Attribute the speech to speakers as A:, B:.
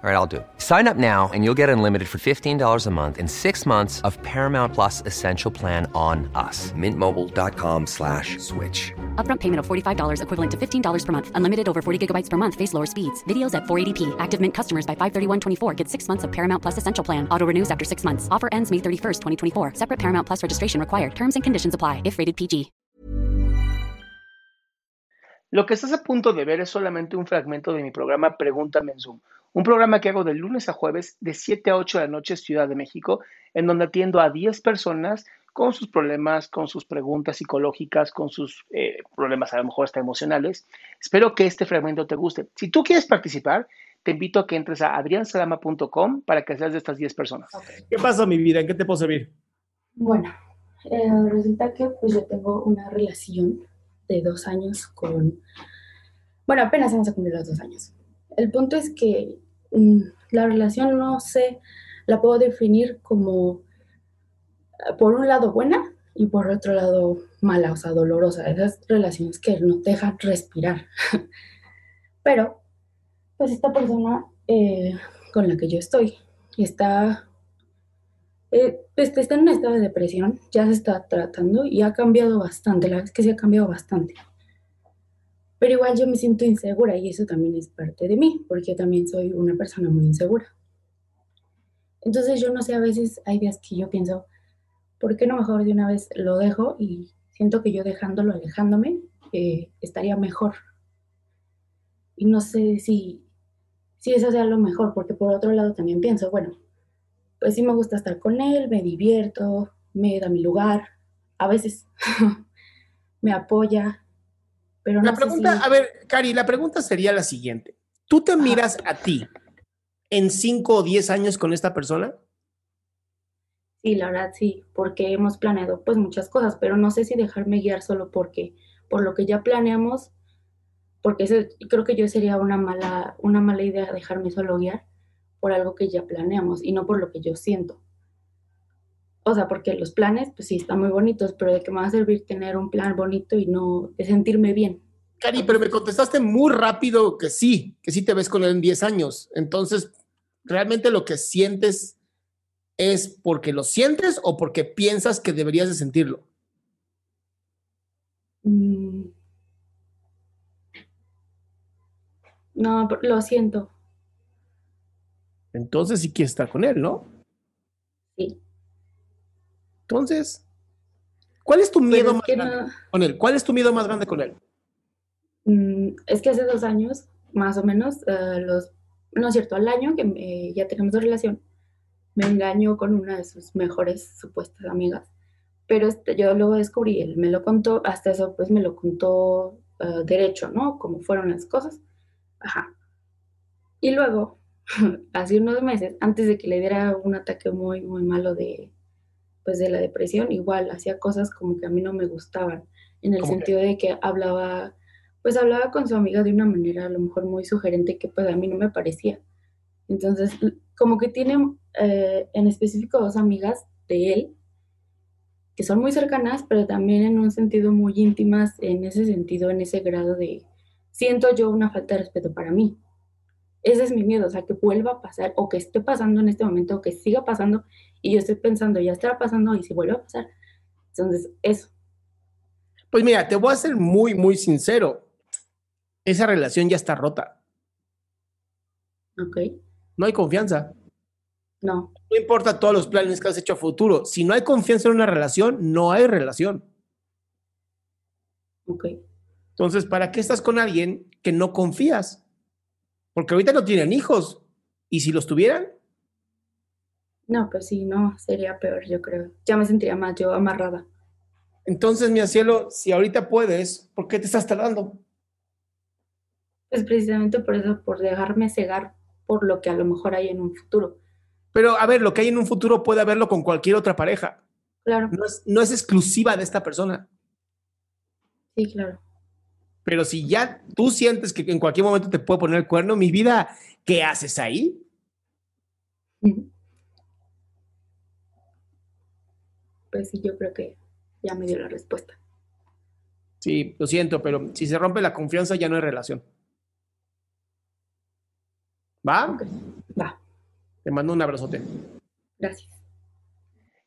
A: All right, I'll do it. Sign up now and you'll get unlimited for $15 a month in six months of Paramount Plus Essential Plan on us. Mintmobile.com slash switch.
B: Upfront payment of $45 equivalent to $15 per month. Unlimited over 40 gigabytes per month. Face lower speeds. Videos at 480p. Active Mint customers by 531.24 get six months of Paramount Plus Essential Plan. Auto renews after six months. Offer ends May 31st, 2024. Separate Paramount Plus registration required. Terms and conditions apply if rated PG.
C: Lo que estás a punto de ver es solamente un fragmento de mi programa Pregúntame en Zoom. Un programa que hago de lunes a jueves de 7 a 8 de la noche Ciudad de México, en donde atiendo a 10 personas con sus problemas, con sus preguntas psicológicas, con sus eh, problemas a lo mejor hasta emocionales. Espero que este fragmento te guste. Si tú quieres participar, te invito a que entres a adriansalama.com para que seas de estas 10 personas.
D: ¿Qué pasa, mi vida? ¿En qué te puedo servir?
E: Bueno, eh, resulta que pues yo tengo una relación de dos años con... Bueno, apenas vamos a cumplir los dos años. El punto es que mm, la relación no sé, la puedo definir como eh, por un lado buena y por otro lado mala, o sea, dolorosa. Esas relaciones que no dejan respirar. Pero, pues esta persona eh, con la que yo estoy está, eh, pues, está en un estado de depresión, ya se está tratando y ha cambiado bastante, la verdad es que sí ha cambiado bastante. Pero igual yo me siento insegura y eso también es parte de mí, porque también soy una persona muy insegura. Entonces yo no sé, a veces hay días que yo pienso, ¿por qué no mejor de una vez lo dejo? Y siento que yo dejándolo, alejándome, eh, estaría mejor. Y no sé si, si eso sea lo mejor, porque por otro lado también pienso, bueno, pues sí me gusta estar con él, me divierto, me da mi lugar, a veces me apoya, pero no
D: La pregunta,
E: si-
D: a ver, Cari, la pregunta sería la siguiente. ¿Tú te miras a ti en 5 o 10 años con esta persona?
E: Sí, la verdad sí, porque hemos planeado pues muchas cosas, pero no sé si dejarme guiar solo porque por lo que ya planeamos, porque eso, creo que yo sería una mala una mala idea dejarme solo guiar por algo que ya planeamos y no por lo que yo siento. O sea, porque los planes pues sí están muy bonitos, pero de qué me va a servir tener un plan bonito y no de sentirme bien.
D: Cari, pero me contestaste muy rápido que sí, que sí te ves con él en 10 años. Entonces, ¿realmente lo que sientes es porque lo sientes o porque piensas que deberías de sentirlo?
E: Mm. No, lo siento.
D: Entonces sí quieres estar con él, ¿no?
E: Sí.
D: Entonces, ¿cuál es tu miedo
E: es
D: más grande
E: no-
D: con él? ¿Cuál es tu miedo más grande con él?
E: Mm, es que hace dos años, más o menos, eh, los, no es cierto, al año que me- ya tenemos relación, me engañó con una de sus mejores supuestas amigas. Pero este, yo luego descubrí, él me lo contó, hasta eso pues me lo contó eh, derecho, ¿no? Cómo fueron las cosas. Ajá. Y luego, hace unos meses, antes de que le diera un ataque muy, muy malo de, pues de la depresión, igual hacía cosas como que a mí no me gustaban, en el sentido de que hablaba, pues hablaba con su amiga de una manera a lo mejor muy sugerente que pues a mí no me parecía. Entonces, como que tiene eh, en específico dos amigas de él, que son muy cercanas, pero también en un sentido muy íntimas, en ese sentido, en ese grado de, siento yo una falta de respeto para mí. Ese es mi miedo, o sea, que vuelva a pasar o que esté pasando en este momento o que siga pasando y yo estoy pensando, ya estará pasando y si vuelve a pasar. Entonces, eso.
D: Pues mira, te voy a ser muy, muy sincero. Esa relación ya está rota.
E: Ok.
D: No hay confianza.
E: No.
D: No importa todos los planes que has hecho a futuro. Si no hay confianza en una relación, no hay relación.
E: Ok.
D: Entonces, ¿para qué estás con alguien que no confías? Porque ahorita no tienen hijos. ¿Y si los tuvieran?
E: No, pues sí, no, sería peor, yo creo. Ya me sentiría más yo amarrada.
D: Entonces, mi cielo, si ahorita puedes, ¿por qué te estás tardando?
E: Pues precisamente por eso, por dejarme cegar por lo que a lo mejor hay en un futuro.
D: Pero, a ver, lo que hay en un futuro puede haberlo con cualquier otra pareja.
E: Claro,
D: No es, no es exclusiva de esta persona.
E: sí, claro.
D: Pero si ya tú sientes que en cualquier momento te puede poner el cuerno, mi vida, ¿qué haces ahí?
E: Pues sí, yo creo que ya me dio la respuesta.
D: Sí, lo siento, pero si se rompe la confianza ya no hay relación. ¿Va?
E: Ok, va,
D: Te mando un abrazote.
E: gracias.